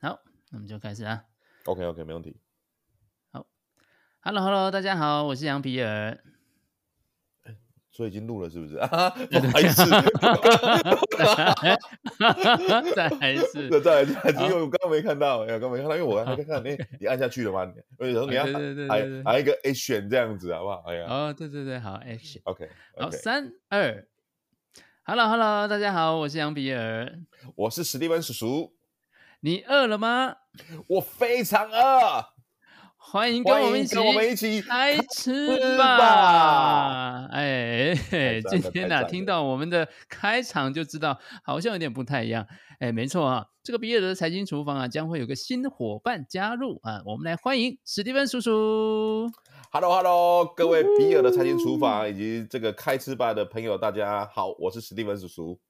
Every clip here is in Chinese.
好，那我们就开始啊。OK，OK，okay, okay, 没问题。好，Hello，Hello，大家好，我是杨皮尔。所以已经录了，是不是？啊，不好意思，再来一次，再来一次，因为我刚刚没看到，刚刚没看到，因为我还在看到，哎，你按下去了吗？所以你要还还一个 action 这样子，好不好？哎呀，哦，对对对，好 action，OK，好，三二，Hello，Hello，大家好，我是杨比尔，我是史蒂文叔叔，你饿了吗？我非常饿。欢迎跟我们一起，跟我们一起开吃吧！哎，今天呢、啊，听到我们的开场就知道，好像有点不太一样。哎，没错啊，这个比尔的财经厨房啊，将会有个新伙伴加入啊，我们来欢迎史蒂芬叔叔。Hello，Hello，各位比尔的财经厨房以及这个开吃吧的朋友，大家好，我是史蒂芬叔叔。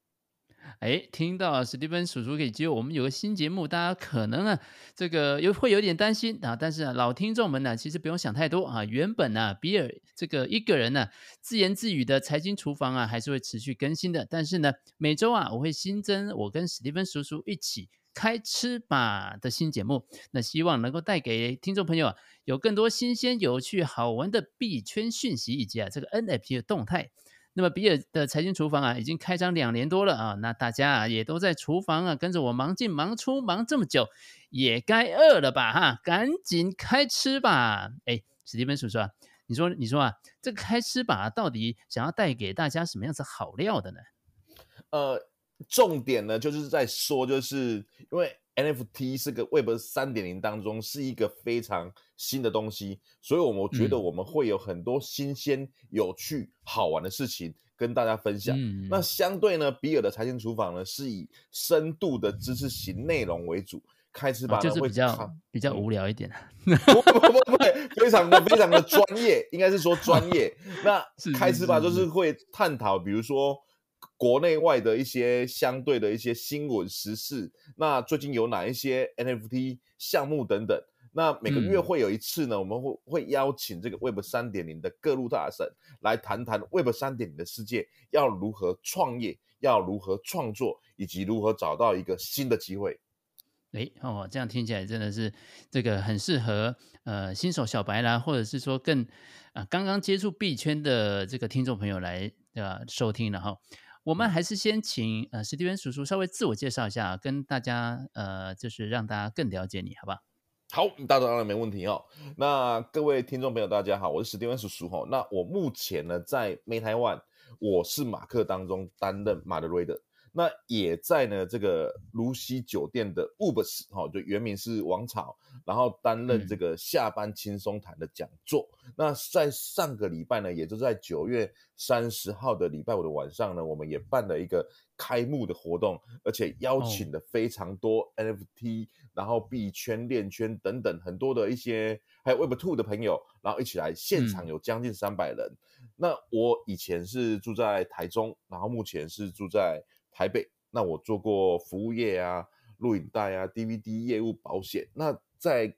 哎，听到史蒂芬叔叔可以接我们有个新节目，大家可能啊，这个有会有点担心啊。但是啊，老听众们呢，其实不用想太多啊。原本呢、比尔这个一个人呢、自言自语的财经厨房啊，还是会持续更新的。但是呢，每周啊，我会新增我跟史蒂芬叔叔一起开吃吧的新节目。那希望能够带给听众朋友啊，有更多新鲜、有趣、好玩的币圈讯息，以及啊这个 NFT 的动态。那么比尔的财经厨房啊，已经开张两年多了啊，那大家啊也都在厨房啊跟着我忙进忙出，忙这么久，也该饿了吧哈，赶紧开吃吧！哎，史蒂芬叔叔啊，你说你说啊，这个开吃吧到底想要带给大家什么样子好料的呢？呃，重点呢就是在说，就是因为。NFT 是个 Web 三点零当中是一个非常新的东西，所以我们觉得我们会有很多新鲜、有趣、好玩的事情跟大家分享。嗯、那相对呢，比尔的财经厨房呢是以深度的知识型内容为主，开吃吧就是比较比较无聊一点。不不不不，非常的非常的专业，应该是说专业。那开吃吧就是会探讨，比如说。国内外的一些相对的一些新闻时事，那最近有哪一些 NFT 项目等等？那每个月会有一次呢，嗯、我们会会邀请这个 Web 三点零的各路大神来谈谈 Web 三点零的世界要如何创业，要如何创作，以及如何找到一个新的机会。诶哦，这样听起来真的是这个很适合呃新手小白啦，或者是说更啊、呃、刚刚接触币圈的这个听众朋友来呃收听了哈。我们还是先请呃史蒂芬叔叔稍微自我介绍一下，跟大家呃就是让大家更了解你，好不好？好，大家当然没问题哦。那各位听众朋友，大家好，我是史蒂芬叔叔哈。那我目前呢在 MetaOne，我是马克当中担任马德瑞的。那也在呢，这个卢西酒店的 Ubers 哈，就原名是王朝，然后担任这个下班轻松谈的讲座。嗯、那在上个礼拜呢，也就在九月三十号的礼拜五的晚上呢，我们也办了一个开幕的活动，而且邀请了非常多 NFT，、哦、然后币圈、链圈等等很多的一些，还有 Web Two 的朋友，然后一起来现场有将近三百人。嗯、那我以前是住在台中，然后目前是住在。台北，那我做过服务业啊、录影带啊、DVD 业务、保险。那在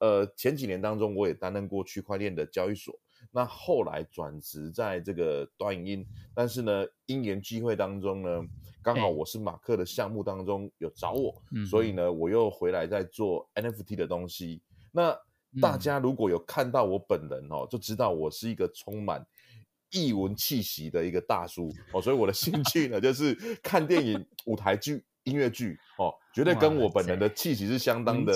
呃前几年当中，我也担任过区块链的交易所。那后来转职在这个短影音，但是呢，因缘机会当中呢，刚好我是马克的项目当中有找我，欸、所以呢，我又回来在做 NFT 的东西。那大家如果有看到我本人哦，就知道我是一个充满。艺文气息的一个大叔哦，所以我的兴 趣呢，就是看电影、舞台剧、音乐剧哦，绝对跟我本人的气息是相当的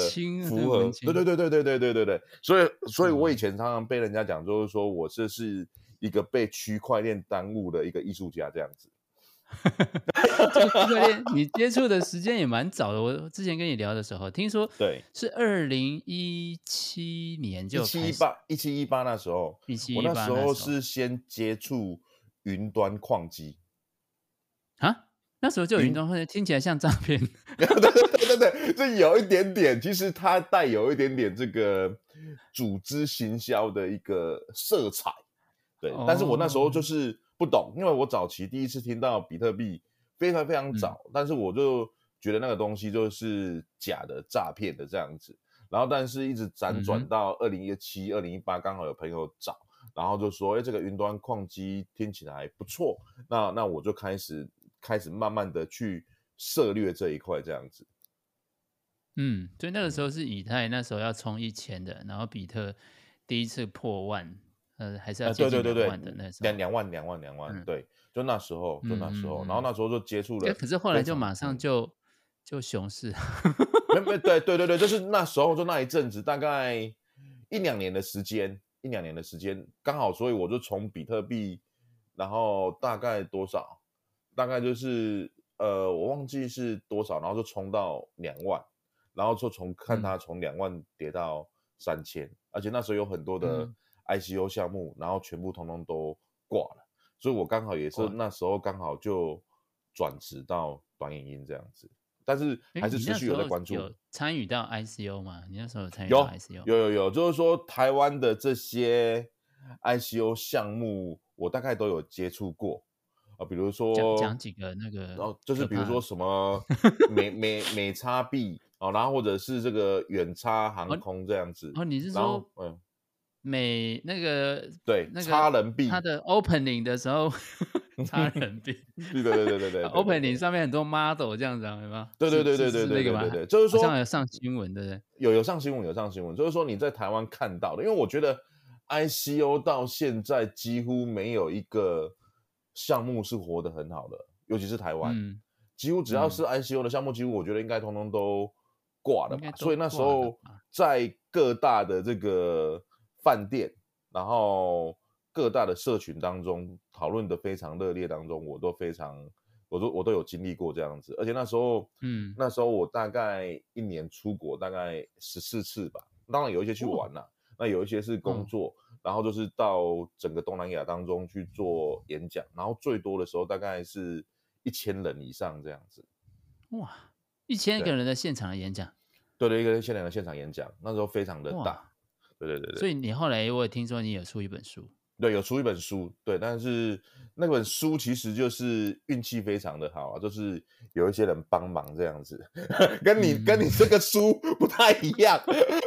符合。对对对对对对对对对，所以所以我以前常常被人家讲，就是说我这是一个被区块链耽误的一个艺术家这样子。哈哈哈，你接触的时间也蛮早的。我之前跟你聊的时候，听说对是二零一七年就一七一八一七一八那时候，一七一八那时候是先接触云端矿机啊，那时候就有云端矿机，听起来像诈骗。对对对对对，这有一点点，其实它带有一点点这个组织行销的一个色彩。对，但是我那时候就是。不懂，因为我早期第一次听到比特币非常非常早，嗯、但是我就觉得那个东西就是假的、诈骗的这样子。然后，但是一直辗转到二零一七、二零一八，刚好有朋友找，然后就说：“哎，这个云端矿机听起来不错。那”那那我就开始开始慢慢的去涉略这一块这样子。嗯，所以那个时候是以太那时候要冲一千的，然后比特第一次破万，呃，还是要接近两万的那时候，两两万两万两万，万，对，就那时候就那时候，嗯、然后那时候就接触了，可是后来就马上就就熊市，没没对 对对对，就是那时候就那一阵子，大概一两年的时间，一两年的时间刚好，所以我就从比特币，然后大概多少，大概就是呃，我忘记是多少，然后就冲到两万。然后就从看它从两万跌到三千、嗯，而且那时候有很多的 ICO 项目，嗯、然后全部通通都挂了，所以我刚好也是那时候刚好就转职到短影音这样子，但是还是持续有在关注。有参与到 ICO 吗？你那时候有参与到 ICO？有有有有，就是说台湾的这些 ICO 项目，我大概都有接触过啊，比如说讲讲几个那个，然后就是比如说什么 美美美差币。哦，然后或者是这个远差航空这样子。哦，你是说，嗯，美那个对，那个差人币，它的 opening 的时候，差人币，对对对对对对，opening 上面很多 model 这样子，有吗？对对对对对对对对对，就是说有上新闻，对不对？有有上新闻，有上新闻，就是说你在台湾看到的，因为我觉得 ICO 到现在几乎没有一个项目是活得很好的，尤其是台湾，嗯，几乎只要是 ICO 的项目，几乎我觉得应该通通都。挂了吧，所以那时候在各大的这个饭店，然后各大的社群当中讨论的非常热烈当中，我都非常，我都我都有经历过这样子，而且那时候，嗯，那时候我大概一年出国大概十四次吧，当然有一些去玩了，那有一些是工作，然后就是到整个东南亚当中去做演讲，然后最多的时候大概是一千人以上这样子，哇。一千个人的现场的演讲，对对，一个现场的现场演讲，那时候非常的大，对对对对。所以你后来我也听说你有出一本书，对，有出一本书，对，但是那本书其实就是运气非常的好啊，就是有一些人帮忙这样子，跟你、嗯、跟你这个书不太一样，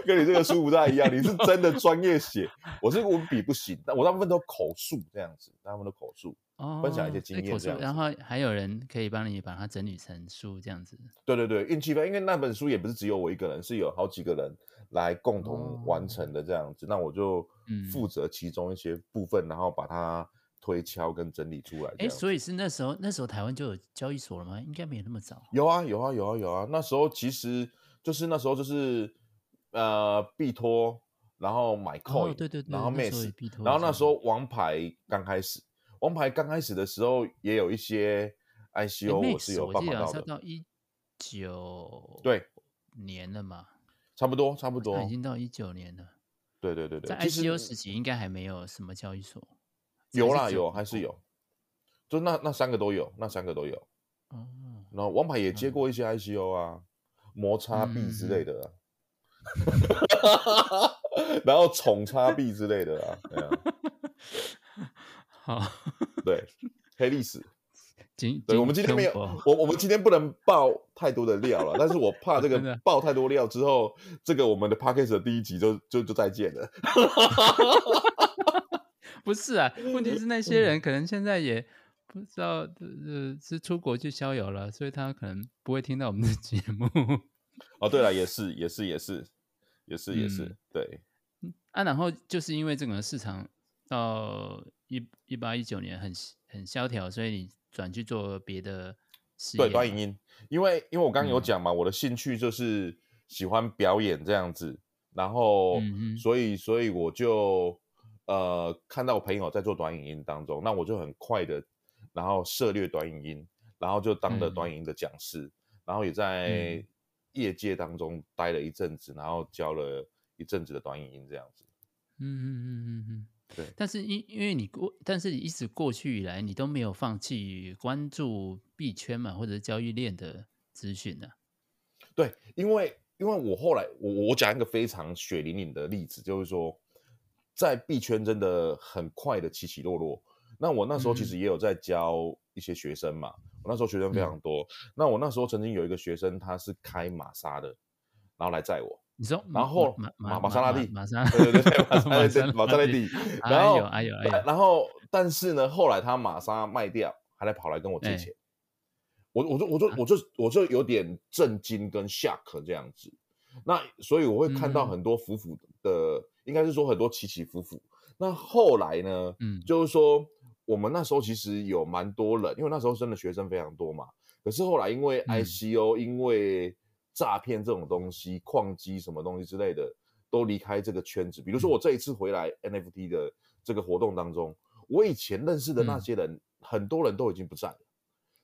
跟你这个书不太一样，你是 真的专业写，我是文笔不行，但我大部分都口述这样子，大部分都口述。哦，分享一些经验这样，然后还有人可以帮你把它整理成书这样子。对对对，运气吧，因为那本书也不是只有我一个人，是有好几个人来共同完成的这样子。哦、那我就负责其中一些部分，嗯、然后把它推敲跟整理出来。哎，所以是那时候，那时候台湾就有交易所了吗？应该没有那么早。有啊，有啊，有啊，有啊。那时候其实就是那时候就是呃币托，然后买 coin，、哦、对对对，然后 Max，然后那时候王牌刚开始。王牌刚开始的时候，也有一些 ICO，我是有帮忙到的。到一九对年了嘛，差不多差不多，已经到一九年了。对对对对，在 ICO 时期应该还没有什么交易所。有啦有还是有，就那那三个都有，那三个都有。哦。然后王牌也接过一些 ICO 啊，摩擦币之类的啊。然后宠差币之类的啊，对啊。好，对，黑历史。对，我们今天没有，我我们今天不能爆太多的料了，但是我怕这个 爆太多料之后，这个我们的 Podcast 的第一集就就就再见了。不是啊，问题是那些人可能现在也不知道，呃，是出国去逍遥了，所以他可能不会听到我们的节目。哦，对了，也是，也是，也是，也是，也是，对。啊，然后就是因为这个市场到。一一八一九年很很萧条，所以你转去做别的事业。对，短影音，因为因为我刚刚有讲嘛、嗯，我的兴趣就是喜欢表演这样子，然后、嗯、所以所以我就呃看到我朋友在做短影音当中，那我就很快的，然后涉猎短影音，然后就当了短影音的讲师、嗯，然后也在业界当中待了一阵子，然后教了一阵子的短影音这样子。嗯嗯嗯嗯嗯。对，但是因因为你过，但是你一直过去以来，你都没有放弃关注币圈嘛，或者是交易链的资讯呢？对，因为因为我后来我我讲一个非常血淋淋的例子，就是说在币圈真的很快的起起落落。那我那时候其实也有在教一些学生嘛，嗯、我那时候学生非常多、嗯。那我那时候曾经有一个学生，他是开玛莎的，然后来载我。你说，然后玛玛莎拉蒂，玛莎，对对对，玛莎拉蒂，玛莎拉蒂。然后，哎呦哎呦，然后，但是呢，后来他玛莎卖掉，还来跑来跟我借钱。我我就我就我就我就有点震惊跟 shock 这样子。那所以我会看到很多浮浮的，嗯、应该是说很多起起伏伏。那后来呢，嗯，就是说我们那时候其实有蛮多人，因为那时候真的学生非常多嘛。可是后来因为 ICO，、嗯、因为诈骗这种东西、矿机什么东西之类的，都离开这个圈子。比如说我这一次回来 NFT 的这个活动当中，我以前认识的那些人，嗯、很多人都已经不在了。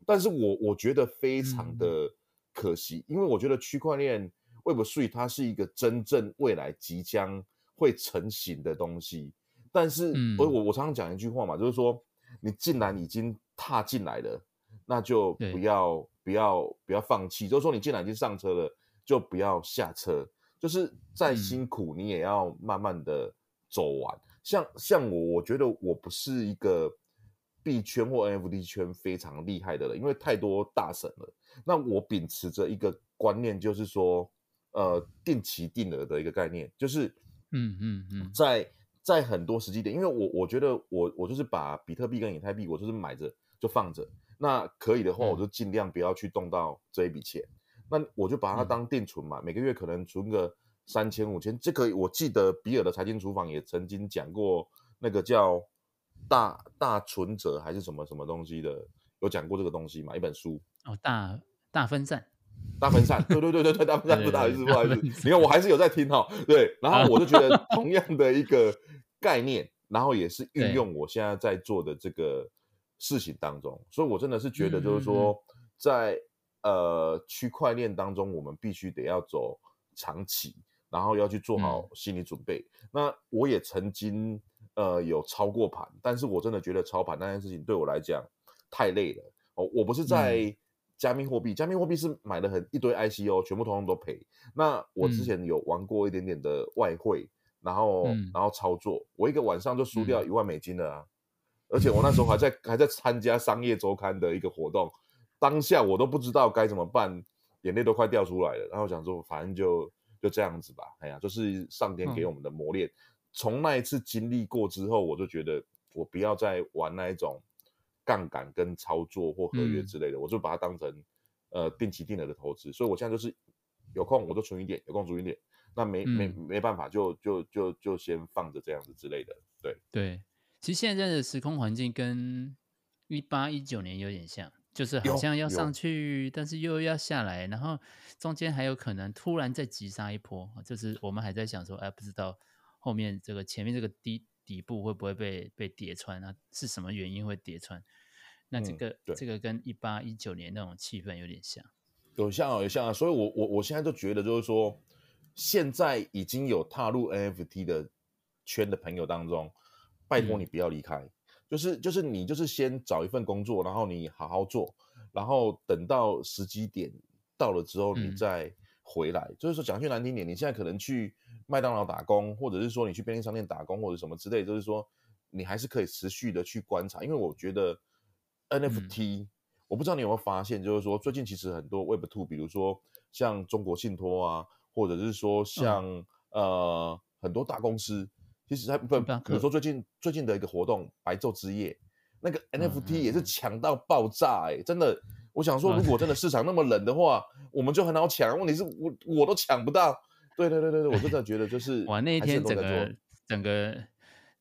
但是我我觉得非常的可惜，嗯、因为我觉得区块链 Web3 它是一个真正未来即将会成型的东西。但是，我我我常常讲一句话嘛，就是说，你既然已经踏进来了。那就不要不要不要放弃，就是说你既然已经上车了，就不要下车，就是再辛苦你也要慢慢的走完。嗯、像像我，我觉得我不是一个币圈或 NFT 圈非常厉害的人，因为太多大神了。那我秉持着一个观念，就是说，呃，定期定额的一个概念，就是，嗯嗯嗯，在在很多时机点，因为我我觉得我我就是把比特币跟以太币，我就是买着就放着。那可以的话，我就尽量不要去动到这一笔钱。嗯、那我就把它当定存嘛，嗯、每个月可能存个三千五千。这个我记得比尔的财经厨房也曾经讲过，那个叫大大存折还是什么什么东西的，有讲过这个东西嘛？一本书哦，大大分散，大分散，对对对对对，大分散不好意思不好意思，你看我还是有在听哈。对，然后我就觉得 同样的一个概念，然后也是运用我现在在做的这个。事情当中，所以我真的是觉得，就是说，在、呃区块链当中，我们必须得要走长期，然后要去做好心理准备。嗯、那我也曾经呃有操过盘，但是我真的觉得操盘那件事情对我来讲太累了哦。我不是在加密货币，嗯、加密货币是买了很一堆 ICO，全部通通都赔。那我之前有玩过一点点的外汇，嗯、然后然后操作，我一个晚上就输掉一万美金了啊。而且我那时候还在还在参加商业周刊的一个活动，当下我都不知道该怎么办，眼泪都快掉出来了。然后想说，反正就就这样子吧。哎呀，就是上天给我们的磨练。从、嗯、那一次经历过之后，我就觉得我不要再玩那一种杠杆跟操作或合约之类的，嗯、我就把它当成呃定期定额的投资。所以我现在就是有空我就存一点，有空存一点。那没、嗯、没没办法，就就就就先放着这样子之类的。对对。其实现在的时空环境跟一八一九年有点像，就是好像要上去，但是又要下来，然后中间还有可能突然再急杀一波，就是我们还在想说，哎，不知道后面这个前面这个底底部会不会被被叠穿啊？是什么原因会叠穿？那这个、嗯、这个跟一八一九年那种气氛有点像，有像啊，有像啊，所以我我我现在就觉得就是说，现在已经有踏入 NFT 的圈的朋友当中。拜托你不要离开，嗯、就是就是你就是先找一份工作，然后你好好做，然后等到时机点到了之后，你再回来。嗯、就是说讲句难听点，你现在可能去麦当劳打工，或者是说你去便利商店打工，或者什么之类，就是说你还是可以持续的去观察，因为我觉得 NFT，、嗯、我不知道你有没有发现，就是说最近其实很多 Web Two，比如说像中国信托啊，或者是说像、嗯、呃很多大公司。其实还不，比如说最近最近的一个活动，白昼之夜，那个 NFT 也是抢到爆炸哎、欸，真的。我想说，如果真的市场那么冷的话，我们就很好抢。问题是我我都抢不到。对对对对对，我真的觉得就是哇，那一天整个整个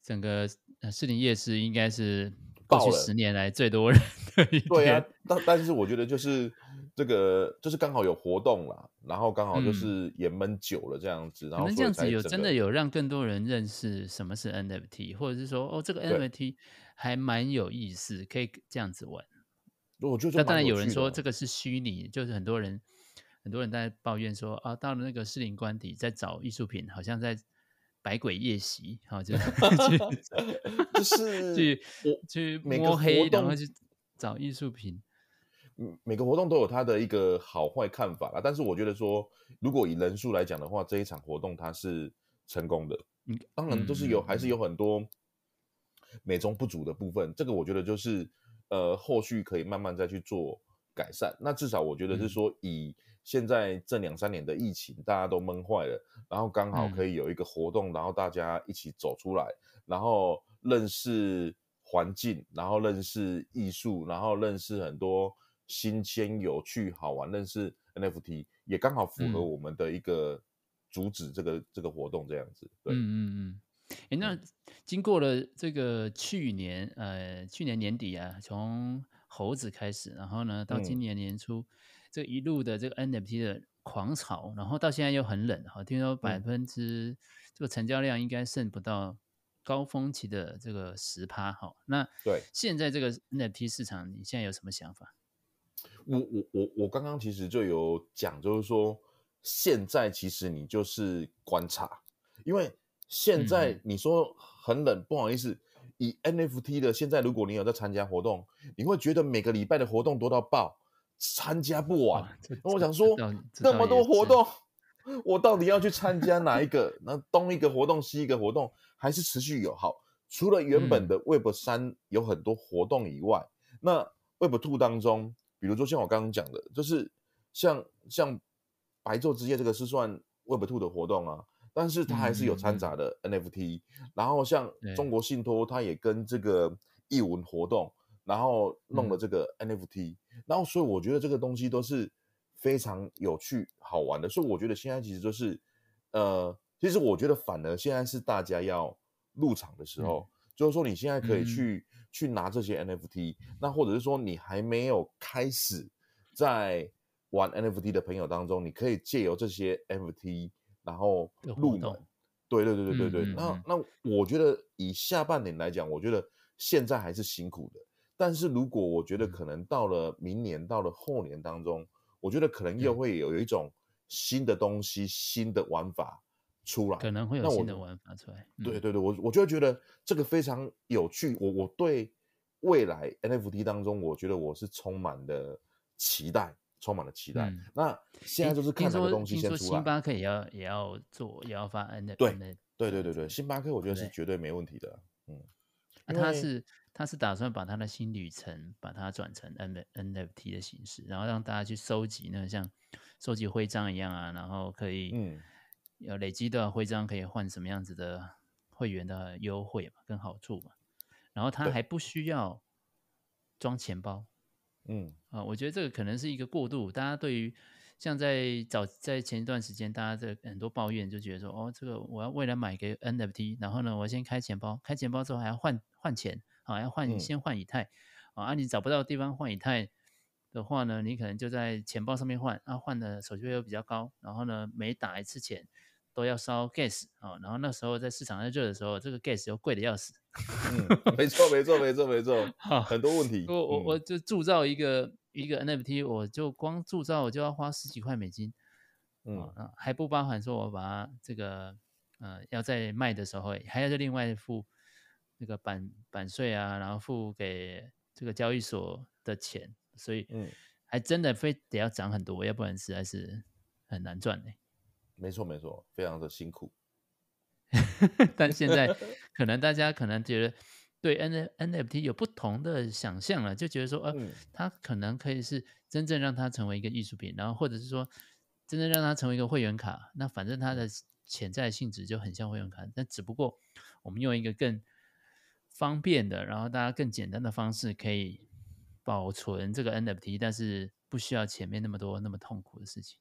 整个士林夜市应该是过去十年来最多人的一天。对啊，但但是我觉得就是。这个就是刚好有活动啦，然后刚好就是也闷久了这样子，嗯、然后这样子有真的有让更多人认识什么是 NFT，或者是说哦，这个 NFT 还蛮有意思，可以这样子玩。我觉得，那当然有人说这个是虚拟，就是很多人很多人在抱怨说啊，到了那个士林官邸在找艺术品，好像在百鬼夜袭，好、啊、就 就是去去摸黑，然后去找艺术品。每个活动都有它的一个好坏看法啦，但是我觉得说，如果以人数来讲的话，这一场活动它是成功的。嗯，当然都是有，嗯、还是有很多美中不足的部分。这个我觉得就是，呃，后续可以慢慢再去做改善。那至少我觉得是说，以现在这两三年的疫情，大家都闷坏了，然后刚好可以有一个活动，然后大家一起走出来，然后认识环境，然后认识艺术，然后认识很多。新鲜、有趣、好玩，认识 NFT，也刚好符合我们的一个主旨，这个、嗯、这个活动这样子。对，嗯嗯嗯。哎，那经过了这个去年，呃，去年年底啊，从猴子开始，然后呢，到今年年初，嗯、这一路的这个 NFT 的狂潮，然后到现在又很冷，哈，听说百分之、嗯、这个成交量应该剩不到高峰期的这个十趴，哈。那对现在这个 NFT 市场，你现在有什么想法？我我我我刚刚其实就有讲，就是说现在其实你就是观察，因为。现在你说很冷，嗯、不好意思，以 NFT 的现在，如果你有在参加活动，你会觉得每个礼拜的活动多到爆，参加不完。那我想说，那么多活动，我到底要去参加哪一个？那东一个活动，西一个活动，还是持续有好？除了原本的 Web 三有很多活动以外，嗯、那 Web Two 当中，比如说像我刚刚讲的，就是像像白昼之夜这个是算 Web Two 的活动啊。但是它还是有掺杂的 NFT，、嗯、然后像中国信托，它也跟这个艺文活动，然后弄了这个 NFT，、嗯、然后所以我觉得这个东西都是非常有趣好玩的，所以我觉得现在其实就是，呃，其实我觉得反而现在是大家要入场的时候，嗯、就是说你现在可以去、嗯、去拿这些 NFT，那或者是说你还没有开始在玩 NFT 的朋友当中，你可以借由这些 NFT。然后入门，对对对对对对。嗯嗯嗯、那那我觉得以下半年来讲，我觉得现在还是辛苦的。但是如果我觉得可能到了明年，嗯、到了后年当中，我觉得可能又会有一种新的东西、嗯、新的玩法出来，可能会有新的玩法出来。嗯、对对对，我我就会觉得这个非常有趣。我我对未来 NFT 当中，我觉得我是充满的期待。充满了期待。嗯、那现在就是看这个东西先出来。星巴克也要也要做，也要发 NFT。对对对对对，星巴克我觉得是绝对没问题的。嗯，那他是他是打算把他的新旅程把它转成 N NFT 的形式，然后让大家去收集那个像收集徽章一样啊，然后可以嗯，要累积的徽章可以换什么样子的会员的优惠嘛，跟好处嘛。然后他还不需要装钱包。嗯啊，我觉得这个可能是一个过渡。大家对于像在早在前一段时间，大家这很多抱怨，就觉得说，哦，这个我要为了买个 NFT，然后呢，我先开钱包，开钱包之后还要换换钱，啊，要换先换以太，啊，你找不到地方换以太的话呢，你可能就在钱包上面换，啊，换的手续费又比较高，然后呢，每打一次钱。都要烧 gas 哦，然后那时候在市场在热的时候，这个 gas 又贵的要死。嗯，没错，没错，没错，没错，好，很多问题。我我我就铸造一个一个 NFT，我就光铸造我就要花十几块美金，嗯，还不包含说我把它这个呃要在卖的时候还要再另外付那个版版税啊，然后付给这个交易所的钱，所以嗯，还真的非得要涨很多，要不然实在是很难赚的。没错，没错，非常的辛苦。但现在可能大家可能觉得对 N NFT 有不同的想象了，就觉得说，呃，嗯、它可能可以是真正让它成为一个艺术品，然后或者是说真正让它成为一个会员卡。那反正它的潜在性质就很像会员卡，但只不过我们用一个更方便的，然后大家更简单的方式可以保存这个 NFT，但是不需要前面那么多那么痛苦的事情。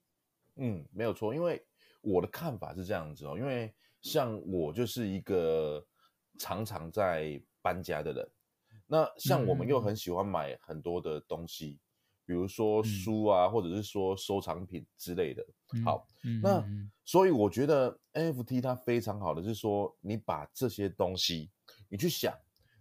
嗯，没有错，因为。我的看法是这样子哦，因为像我就是一个常常在搬家的人，那像我们又很喜欢买很多的东西，比如说书啊，或者是说收藏品之类的。好，那所以我觉得 NFT 它非常好的是说，你把这些东西，你去想，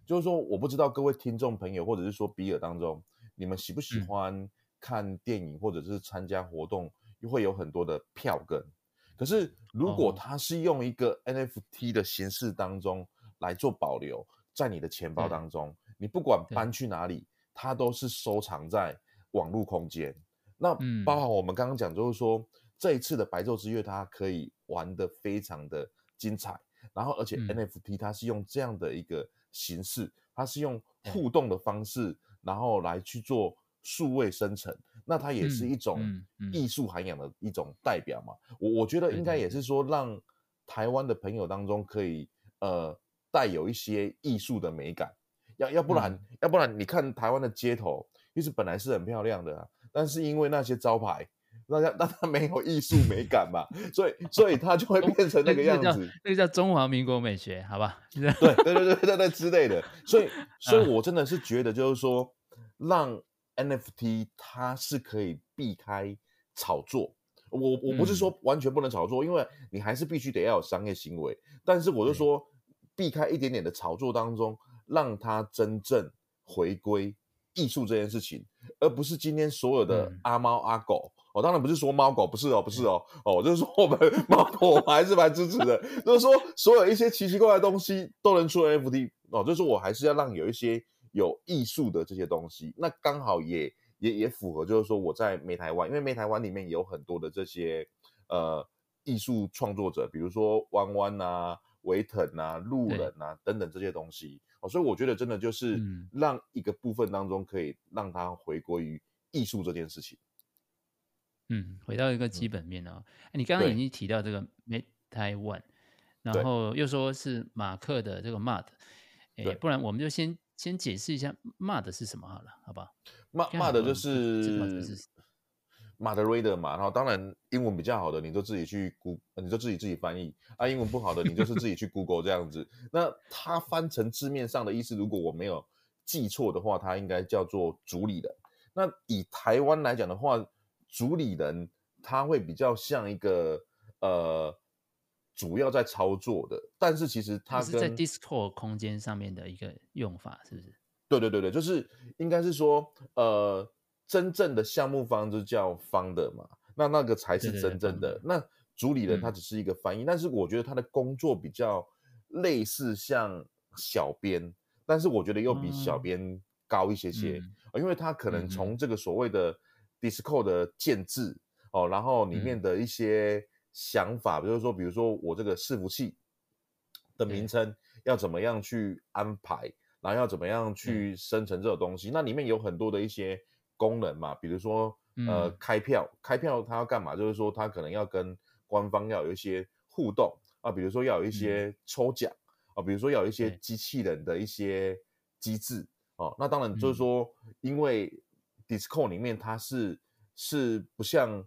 就是说，我不知道各位听众朋友，或者是说比尔当中，你们喜不喜欢看电影，或者是参加活动，又会有很多的票根。可是，如果它是用一个 NFT 的形式当中来做保留，在你的钱包当中，你不管搬去哪里，它都是收藏在网络空间。那包含我们刚刚讲，就是说这一次的白昼之月，它可以玩的非常的精彩。然后，而且 NFT 它是用这样的一个形式，它是用互动的方式，然后来去做。数位生成，那它也是一种艺术涵养的一种代表嘛。我、我觉得应该也是说，让台湾的朋友当中可以呃带有一些艺术的美感。要要不然、嗯、要不然，你看台湾的街头其实本来是很漂亮的啊，但是因为那些招牌，那它 那它没有艺术美感嘛，所以所以它就会变成那个样子。那个叫中华民国美学，好吧？对对对 对对对之类的。所以 所以我真的是觉得，就是说，让 NFT 它是可以避开炒作。我我不是说完全不能炒作，因为你还是必须得要有商业行为。但是我就说，避开一点点的炒作当中，让它真正回归艺术这件事情，而不是今天所有的阿猫阿狗。我当然不是说猫狗，不是哦，不是哦，哦，就是说我们猫狗，我们还是蛮支持的。就是说，所有一些奇奇怪怪的东西都能出 NFT 哦，就是说我还是要让有一些有艺术的这些东西，那刚好也。也也符合，就是说我在美台湾，因为美台湾里面有很多的这些呃艺术创作者，比如说弯弯啊、维腾啊、路人啊等等这些东西。哦，所以我觉得真的就是让一个部分当中可以让它回归于艺术这件事情。嗯，回到一个基本面哦，嗯、你刚刚已经提到这个美台湾，然后又说是马克的这个 MOD，哎，不然我们就先先解释一下 MOD 是什么好了，好不好？骂骂的就是马德瑞德嘛，然后当然英文比较好的，你就自己去 Google，你就自己自己翻译啊。英文不好的，你就是自己去 Google 这样子。那它翻成字面上的意思，如果我没有记错的话，它应该叫做主理人。那以台湾来讲的话，主理人他会比较像一个呃主要在操作的，但是其实它是在 Discord 空间上面的一个用法，是不是？对对对对，就是应该是说，呃，真正的项目方就叫 founder 嘛，那那个才是真正的。对对对，那主理人他只是一个翻译，嗯，但是我觉得他的工作比较类似像小编，但是我觉得又比小编高一些些，嗯，因为他可能从这个所谓的 Discord 的建制，嗯，哦，然后里面的一些想法，比如说，比如说我这个伺服器的名称要怎么样去安排。然后要怎么样去生成这个东西？嗯、那里面有很多的一些功能嘛，比如说呃开票，开票它要干嘛？就是说它可能要跟官方要有一些互动啊，比如说要有一些抽奖、嗯、啊，比如说要有一些机器人的一些机制哦、啊。那当然就是说，因为 Discord 里面它是是不像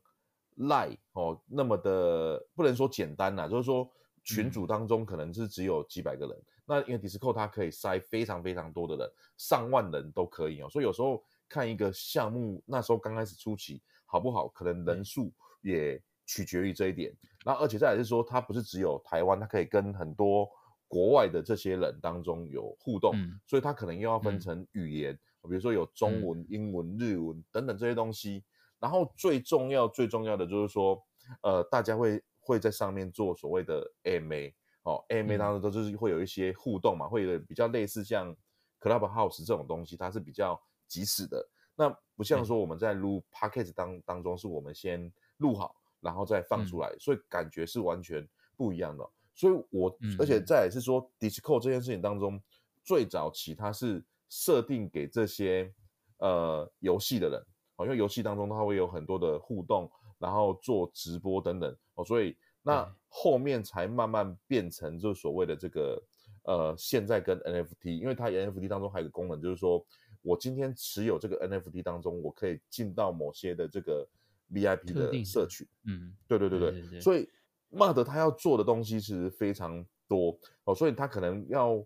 Line 哦那么的，不能说简单啦，就是说群组当中可能是只有几百个人。嗯那因为 Discord 它可以塞非常非常多的人，上万人都可以哦，所以有时候看一个项目，那时候刚开始初期好不好，可能人数也取决于这一点。然后而且再来是说，它不是只有台湾，它可以跟很多国外的这些人当中有互动，嗯、所以它可能又要分成语言，嗯、比如说有中文、英文、日文等等这些东西。然后最重要最重要的就是说，呃，大家会会在上面做所谓的 AMA。哦，AMA 当中都就是会有一些互动嘛，嗯、会有比较类似像 Clubhouse 这种东西，它是比较即时的。那不像说我们在录 Podcast 当当中，是我们先录好，然后再放出来，嗯、所以感觉是完全不一样的。所以我，嗯、而且再来是说，Discord 这件事情当中，最早期它是设定给这些呃游戏的人，哦，因为游戏当中它会有很多的互动，然后做直播等等，哦，所以。那后面才慢慢变成就所谓的这个呃，现在跟 NFT，因为它 NFT 当中还有一个功能，就是说我今天持有这个 NFT 当中，我可以进到某些的这个 VIP 的社群。嗯，对对对对，对对对，所以 MOD 他要做的东西其实非常多哦，所以他可能要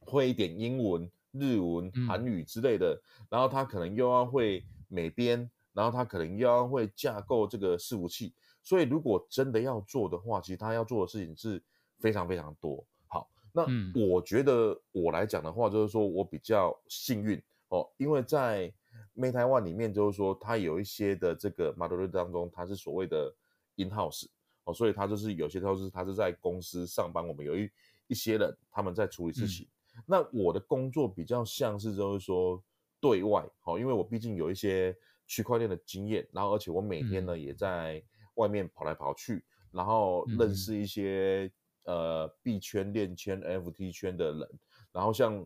会一点英文、日文、韩语之类的，嗯、然后他可能又要会美编，然后他可能又要会架构这个伺服器。所以，如果真的要做的话，其实他要做的事情是非常非常多。好，那我觉得我来讲的话，就是说我比较幸运哦，因为在 Meta One 里面，就是说它有一些的这个 model 当中，它是所谓的 in house 哦，所以它就是有些都是它是在公司上班，我们有一一些人他们在处理事情。嗯、那我的工作比较像是就是说对外，好，因为我毕竟有一些区块链的经验，然后而且我每天呢、嗯、也在。外面跑来跑去，然后认识一些、嗯、呃币圈、链圈、NFT 圈的人，然后像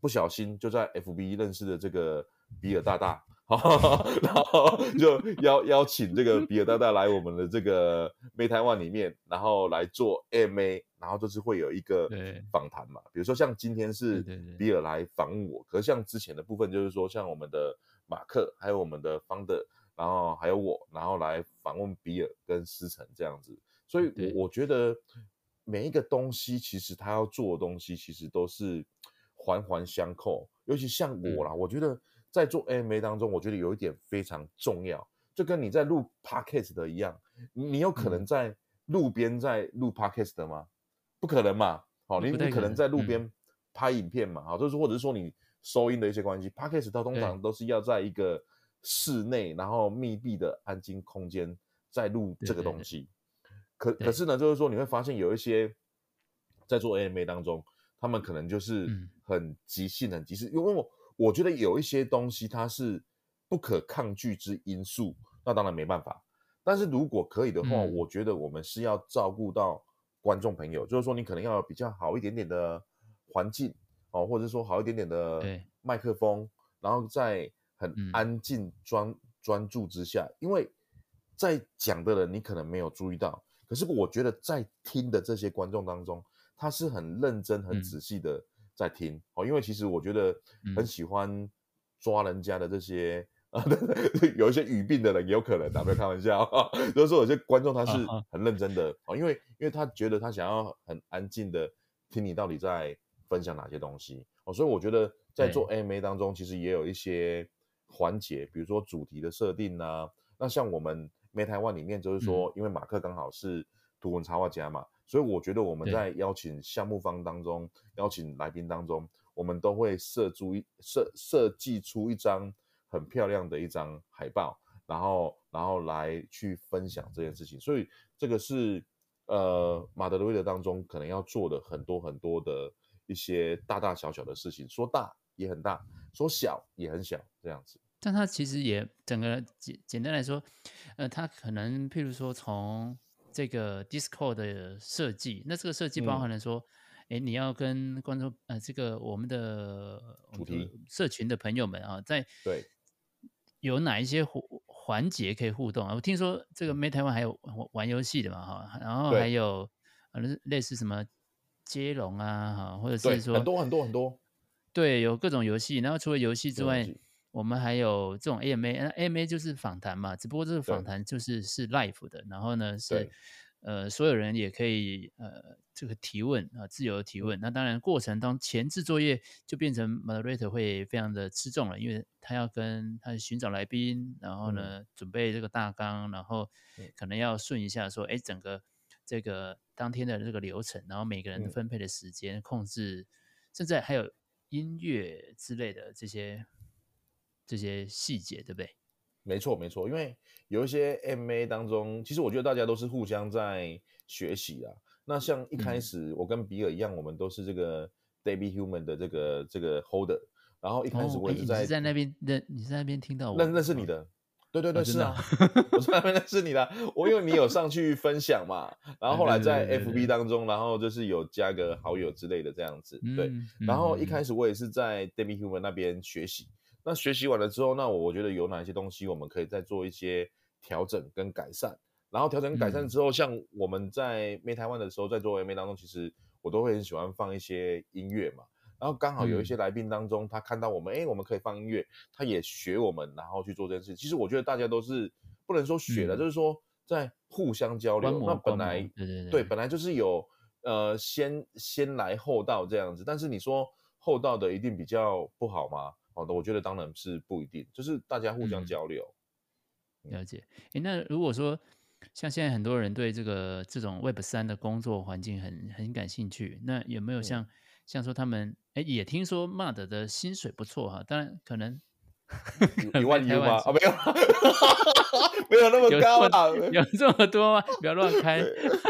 不小心就在 FB 认识的这个比尔大大，然后就邀邀请这个比尔大大来我们的这个 Made Taiwan 里面，然后来做 AMA，然后就是会有一个访谈嘛。比如说像今天是比尔来访问我，可是像之前的部分就是说像我们的马克，还有我们的 Founder，然后还有我，然后来访问比尔跟思成这样子。所以我我觉得每一个东西其实他要做的东西其实都是环环相扣，尤其像我啦，我觉得。在做 AMA 当中，我觉得有一点非常重要，就跟你在录 Podcast 的一样，你有可能在路边在录 Podcast 的吗？不可能嘛，好，你你可能在路边拍影片嘛，好，就是或者是说你收音的一些关系，Podcast 它通常都是要在一个室内，然后密闭的安静空间在录这个东西。可可是呢，就是说你会发现有一些在做 AMA 当中，他们可能就是很即兴、很即时，因为我。我觉得有一些东西它是不可抗拒之因素，那当然没办法。但是如果可以的话，嗯、我觉得我们是要照顾到观众朋友，就是说你可能要有比较好一点点的环境哦，或者说好一点点的麦克风，然后在很安静专、嗯、专注之下，因为在讲的人你可能没有注意到，可是我觉得在听的这些观众当中，他是很认真、很仔细的。嗯在听。哦，因为其实我觉得很喜欢抓人家的这些啊，嗯、有一些语病的人也有可能啊，不要开玩笑，就是说有些观众他是很认真的哦，因为因为他觉得他想要很安静的听你到底在分享哪些东西。哦，所以我觉得在做 AMA 当中，其实也有一些环节，比如说主题的设定啊，那像我们 Made Taiwan 里面就是说，因为马克刚好是图文插画家嘛。所以我觉得我们在邀请项目方当中，邀请来宾当中，我们都会设出一设设计出一张很漂亮的一张海报，然后然后来去分享这件事情。所以这个是呃马德瑞德当中可能要做的很多很多的一些大大小小的事情，说大也很大，说小也很小这样子。但它其实也整个简简单来说，呃，它可能譬如说从。这个 Discord 的设计，那这个设计包含了说，哎、嗯，你要跟观众呃，这个我们的主题社群的朋友们啊，在对。有哪一些环环节可以互动啊？我听说这个 Taiwan 还有玩游戏的嘛哈，然后还有呃类似什么接龙啊哈，或者是说很多很多很多，对，有各种游戏。然后除了游戏之外，我们还有这种 AMA，AMA 就是访谈嘛，只不过这个访谈就是是 live 的，然后呢是呃所有人也可以呃这个提问啊，自由提问。那当然过程当前置作业就变成 moderator 会非常的吃重了，因为他要跟他寻找来宾，然后呢、嗯、准备这个大纲，然后可能要顺一下说，哎，整个这个当天的这个流程，然后每个人分配的时间控制，甚至还有音乐之类的这些。这些细节对不对？没错，没错，因为有一些 AMA 当中，其实我觉得大家都是互相在学习啊。那像一开始我跟比尔一样，嗯、我们都是这个 Debbie Human 的这个这个 Holder，然后一开始我也是在、哦、你是在那边认，你是在那边听到我，那 那是你的，对对对，哦、是啊，我在那边认识你的，我因为你有上去分享嘛，然后后来在 FB 当中，然后就是有加个好友之类的这样子，对，嗯、然后一开始我也是在 Debbie Human 那边学习。那学习完了之后，那我我觉得有哪些东西我们可以再做一些调整跟改善。然后调整跟改善之后，嗯、像我们在 Made Taiwan 的时候，在做 AMA 当中，其实我都会很喜欢放一些音乐嘛。然后刚好有一些来宾当中，嗯、他看到我们，哎，我们可以放音乐，他也学我们，然后去做这件事。其实我觉得大家都是不能说学的，嗯、就是说在互相交流。那本来对对对，对，本来就是有呃先先来后到这样子，但是你说后到的一定比较不好吗？好的，我觉得当然是不一定，就是大家互相交流。嗯、了解。诶，那如果说像现在很多人对这个这种 Web 三的工作环境很很感兴趣，那有没有像、嗯、像说他们诶也听说 Mud 的薪水不错哈？当然可能 一万一吗？啊，没有，没有那么高啊，有，有这么多吗？不要乱 开，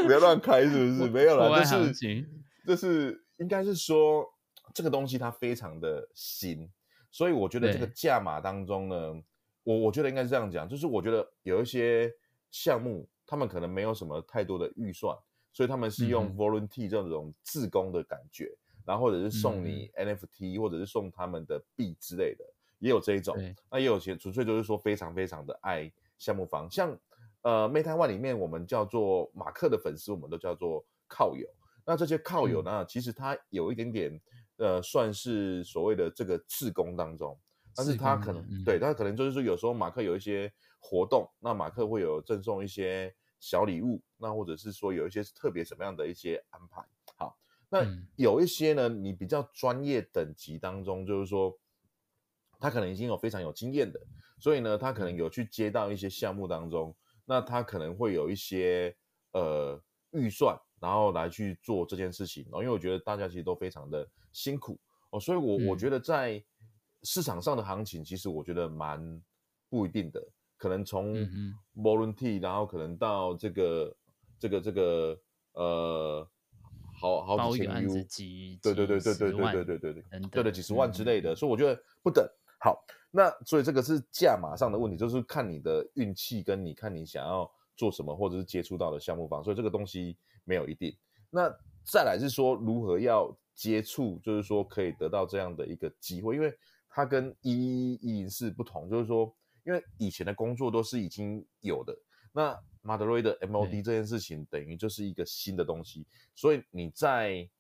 不要乱开，是不是？没有了，就是就是应该是说这个东西它非常的新。所以我觉得这个价码当中呢，我我觉得应该是这样讲，就是我觉得有一些项目，他们可能没有什么太多的预算，所以他们是用 volunteer 这种自工的感觉，然后或者是送你 NFT，或者是送他们的币之类的。也有这一种，那也有些纯粹就是说非常非常的爱项目方，像呃 Meta One 里面我们叫做马克的粉丝，我们都叫做靠友。那这些靠友呢，嗯、其实他有一点点呃，算是所谓的这个自工当中，但是他可能、嗯、对，他可能就是说有时候马克有一些活动，那马克会有赠送一些小礼物，那或者是说有一些特别什么样的一些安排。好，那有一些呢，你比较专业等级当中，就是说。他可能已经有非常有经验的，所以呢，他可能有去接到一些项目当中，那他可能会有一些呃预算，然后来去做这件事情哦。因为我觉得大家其实都非常的辛苦哦，所以我、嗯、我觉得在市场上的行情，其实我觉得蛮不一定的，可能从 volunteer，然后可能到这个这个这个呃。好好几千 U，对对对对对对对对对对对，对的几十万之类的，嗯、所以我觉得不等。好，那所以这个是价码上的问题，就是看你的运气跟你看你想要做什么，或者是接触到的项目方，所以这个东西没有一定。那再来是说如何要接触，就是说可以得到这样的一个机会，因为它跟一一零四不同，就是说因为以前的工作都是已经有的，那。Moderate 的 MOD 这件事情等于就是一个新的东西，所以你在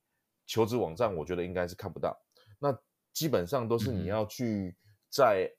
求职网站，我觉得应该是看不到。那基本上都是你要去在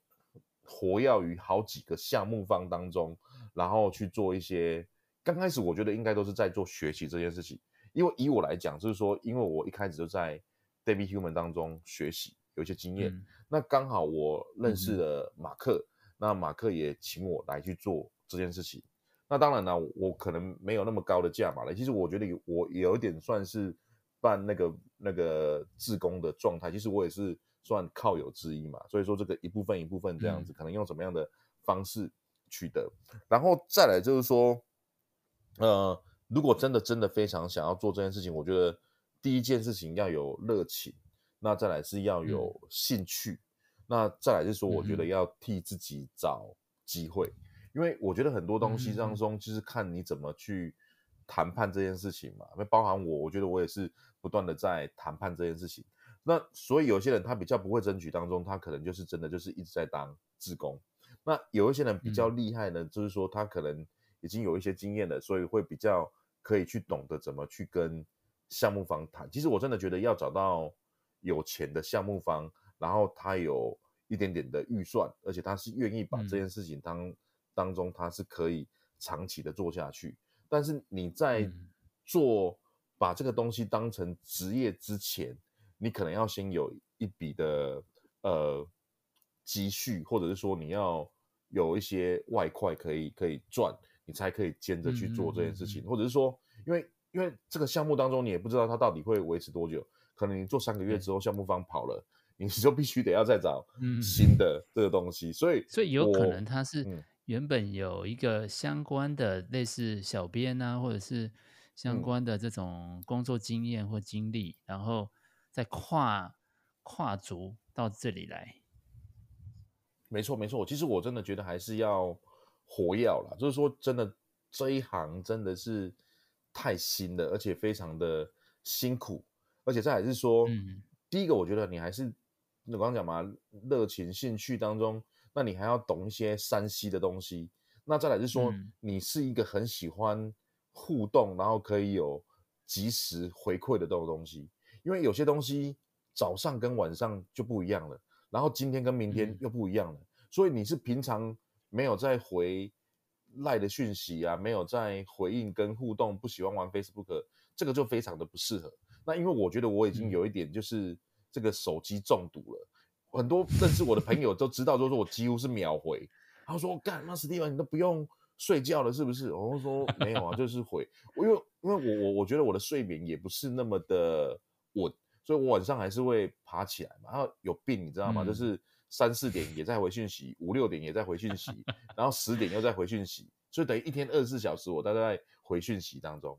活跃于好几个项目方当中，然后去做一些。刚开始我觉得应该都是在做学习这件事情，因为以我来讲，就是说，因为我一开始就在 David Human 当中学习，有一些经验。那刚好我认识了马克，那马克也请我来去做这件事情。那当然了，我可能没有那么高的价码了。其实我觉得我有一点算是办那个那个自工的状态，其实我也是算靠友之一嘛。所以说这个一部分一部分这样子，可能用什么样的方式取得，嗯、然后再来就是说，呃，如果真的真的非常想要做这件事情，我觉得第一件事情要有热情，那再来是要有兴趣，嗯、那再来就是说，我觉得要替自己找机会。因为我觉得很多东西当中，就是看你怎么去谈判这件事情嘛。那包含我，我觉得我也是不断的在谈判这件事情。那所以有些人他比较不会争取当中，他可能就是真的就是一直在当志工。那有一些人比较厉害呢，就是说他可能已经有一些经验了，所以会比较可以去懂得怎么去跟项目方谈。其实我真的觉得要找到有钱的项目方，然后他有一点点的预算，而且他是愿意把这件事情当。当中他是可以长期的做下去，但是你在做把这个东西当成职业之前，你可能要先有一笔的呃积蓄，或者是说你要有一些外快可以可以赚，你才可以兼着去做这件事情，或者是说，因为因为这个项目当中你也不知道它到底会维持多久，可能你做三个月之后项目方跑了，你就必须得要再找新的这个东西，所以所以有可能它是。原本有一个相关的类似小编啊，或者是相关的这种工作经验或经历，嗯、然后再跨跨足到这里来。没错，没错。其实我真的觉得还是要活跃啦，就是说真的这一行真的是太新了，而且非常的辛苦，而且这还是说，嗯、第一个我觉得你还是我刚刚讲嘛，热情兴趣当中。那你还要懂一些山西的东西，那再来是说，你是一个很喜欢互动，然后可以有及时回馈的这种东西，因为有些东西早上跟晚上就不一样了，然后今天跟明天又不一样了，所以你是平常没有在回赖的讯息啊，没有在回应跟互动，不喜欢玩 Facebook，这个就非常的不适合。那因为我觉得我已经有一点就是这个手机中毒了。很多认识我的朋友都知道，就是我几乎是秒回。他说：“干，那史蒂文你都不用睡觉了，是不是？”我说：“没有啊，就是回。我因为因为我我我觉得我的睡眠也不是那么的稳，所以我晚上还是会爬起来嘛。然后有病你知道吗？嗯、就是三四点也在回讯息，五六点也在回讯息，然后十点又在回讯息，所以等于一天二十四小时我都在回讯息当中。”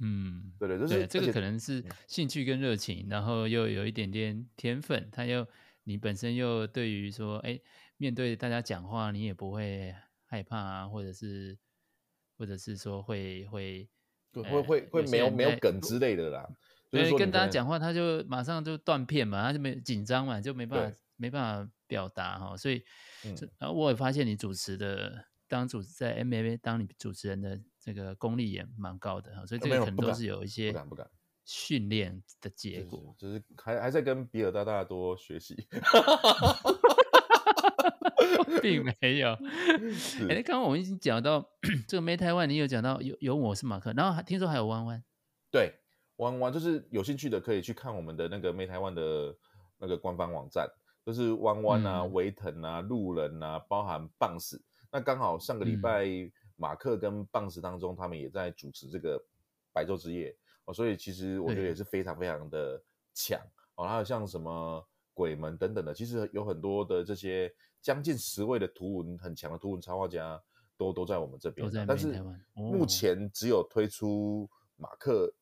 嗯，对对，就是这个可能是兴趣跟热情，然后又有一点点天分，他又你本身又对于说，哎，面对大家讲话，你也不会害怕啊，或者是或者是说会会会会会没有没有梗之类的啦，因为跟大家讲话，他就马上就断片嘛，他就没紧张嘛，就没办法没办法表达哈，所以，嗯，然后我也发现你主持的当主持在 M A A 当你主持人的这个功力也蛮高的哈，所以这个可能都是有一些训练的结果，就是还还在跟比尔大大多学习，并没有。哎，刚刚我们已经讲到这个 Made Taiwan，你有讲到有有我是马克，然后还听说还有弯弯，对，弯弯就是有兴趣的可以去看我们的那个 Made Taiwan 的那个官方网站，就是弯弯啊、维、嗯、腾啊、路人啊，包含棒子。那刚好上个礼拜马克跟棒子当中，他们也在主持这个白昼之夜。哦，所以其实我觉得也是非常非常的强。哦，还有像什么鬼门等等的，其实有很多的这些将近十位的图文很强的图文插画家都都在我们这边，但是目前只有推出马克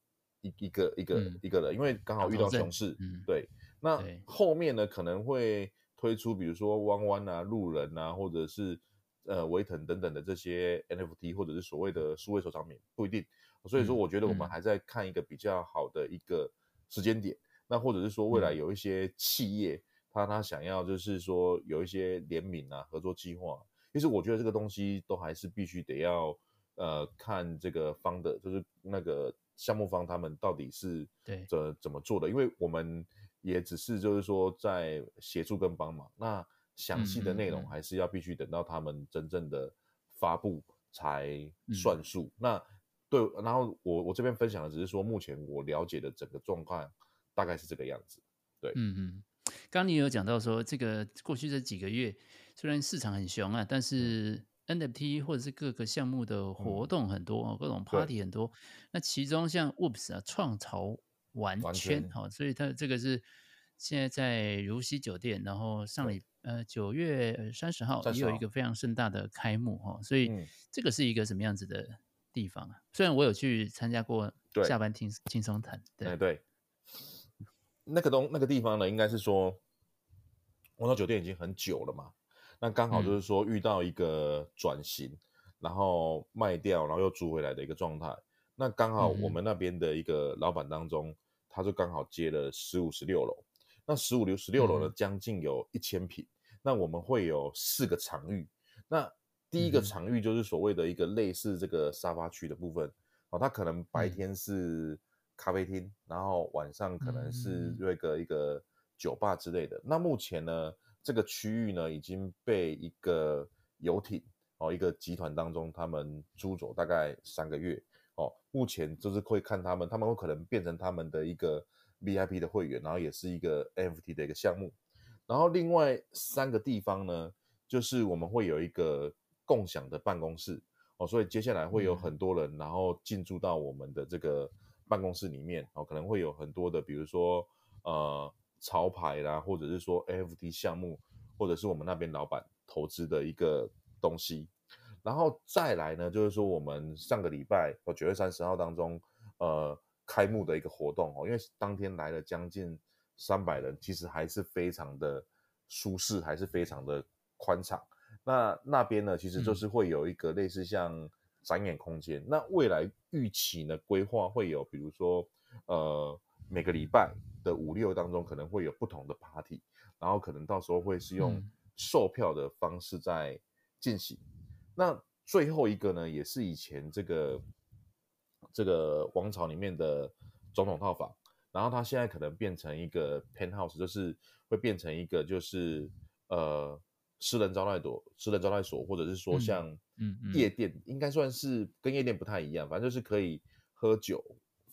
一一个一个、嗯、一个人，因为刚好遇到熊市，嗯、对，那后面呢可能会推出比如说弯弯啊、路人啊，或者是呃维腾等等的这些 NFT 或者是所谓的数位收藏品，不一定。所以说，我觉得我们还在看一个比较好的一个时间点，嗯嗯、那或者是说未来有一些企业，他他想要就是说有一些联名啊、合作计划，其实我觉得这个东西都还是必须得要呃看这个方的，就是那个项目方他们到底是对。怎怎么做的，因为我们也只是就是说在协助跟帮忙，那详细的内容还是要必须等到他们真正的发布才算数。嗯、那对，然后我我这边分享的只是说，目前我了解的整个状况大概是这个样子。对，嗯嗯，刚刚你有讲到说，这个过去这几个月虽然市场很凶啊，但是 NFT 或者是各个项目的活动很多，嗯、各种 party 很多。那其中像 Whoops 啊，创潮玩圈，好、哦，所以它这个是现在在如溪酒店，然后上礼呃九月三十号也有一个非常盛大的开幕哈、哦，所以这个是一个什么样子的？地方啊，虽然我有去参加过下班轻轻松谈，对对，对，那个东那个地方呢，应该是说，我到酒店已经很久了嘛，那刚好就是说遇到一个转型，嗯、然后卖掉，然后又租回来的一个状态。那刚好我们那边的一个老板当中，嗯、他就刚好接了十五、十六楼，那十五楼、十六楼呢，将近有一千坪，嗯、那我们会有四个场域，那。第一个场域就是所谓的一个类似这个沙发区的部分，哦，它可能白天是咖啡厅，然后晚上可能是那个一个酒吧之类的。那目前呢，这个区域呢已经被一个游艇哦，一个集团当中他们租走大概三个月哦，目前就是会看他们，他们会可能变成他们的一个 VIP 的会员，然后也是一个 NFT 的一个项目。然后另外三个地方呢，就是我们会有一个。共享的办公室哦，所以接下来会有很多人，然后进驻到我们的这个办公室里面哦，可能会有很多的，比如说呃潮牌啦，或者是说 NFT 项目，或者是我们那边老板投资的一个东西，然后再来呢，就是说我们上个礼拜哦九月三十号当中呃开幕的一个活动哦，因为当天来了将近三百人，其实还是非常的舒适，还是非常的宽敞。那那边呢，其实就是会有一个类似像展演空间。嗯、那未来预期呢，规划会有，比如说，呃，每个礼拜的五六当中，可能会有不同的 party，然后可能到时候会是用售票的方式在进行。嗯、那最后一个呢，也是以前这个这个王朝里面的总统套房，然后它现在可能变成一个 penthouse，就是会变成一个就是呃。私人招待所，私人招待所，或者是说像夜店，嗯嗯嗯、应该算是跟夜店不太一样，反正就是可以喝酒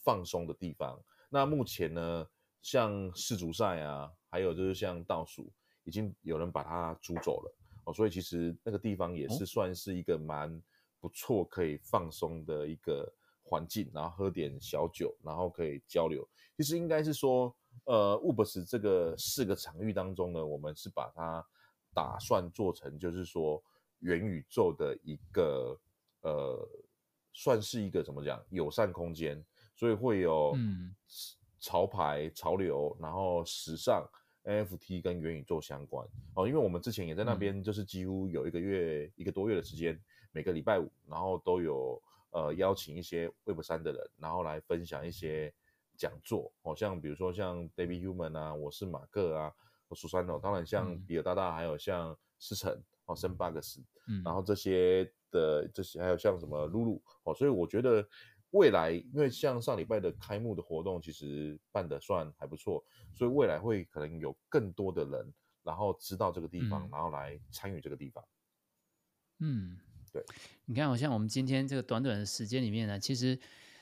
放松的地方。那目前呢，像世足赛啊，还有就是像倒数，已经有人把它租走了哦，所以其实那个地方也是算是一个蛮不错可以放松的一个环境，然后喝点小酒，然后可以交流。其实应该是说，呃 u b e r s 这个四个场域当中呢，我们是把它。打算做成就是说元宇宙的一个呃，算是一个怎么讲友善空间，所以会有嗯潮牌、潮流，然后时尚、NFT 跟元宇宙相关。哦。因为我们之前也在那边，就是几乎有一个月、嗯、一个多月的时间，每个礼拜五，然后都有呃邀请一些 Web 三的人，然后来分享一些讲座，好、哦、像比如说像 David Human 啊，我是马克啊。我苏三哦，当然像比尔大大，还有像思成哦，森巴克斯，嗯，然后这些的这些还有像什么露露哦，所以我觉得未来，因为像上礼拜的开幕的活动，其实办的算还不错，所以未来会可能有更多的人，然后知道这个地方，嗯、然后来参与这个地方。嗯，对，你看，好像我们今天这个短短的时间里面呢，其实。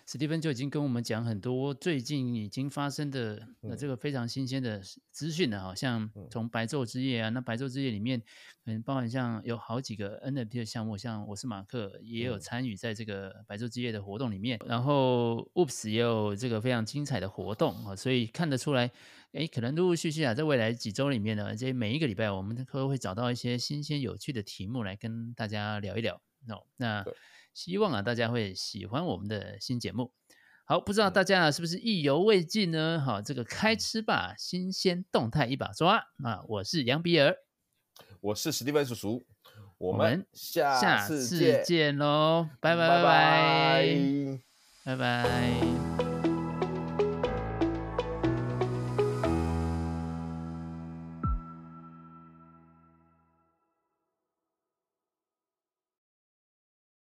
史蒂芬就已经跟我们讲很多最近已经发生的呃这个非常新鲜的资讯了，好像从白昼之夜啊，那白昼之夜里面可能包含像有好几个 NFT 的项目，像我是马克也有参与在这个白昼之夜的活动里面，然后 Oops 也有这个非常精彩的活动啊，所以看得出来，哎，可能陆陆续续啊，在未来几周里面呢，这每一个礼拜我们都会找到一些新鲜有趣的题目来跟大家聊一聊。哦，那。希望啊，大家会喜欢我们的新节目。好，不知道大家啊是不是意犹未尽呢？好，这个开吃吧，新鲜动态一把抓啊！我是杨比尔，我是史蒂芬叔叔，我们，下次见喽！拜拜拜拜。拜拜。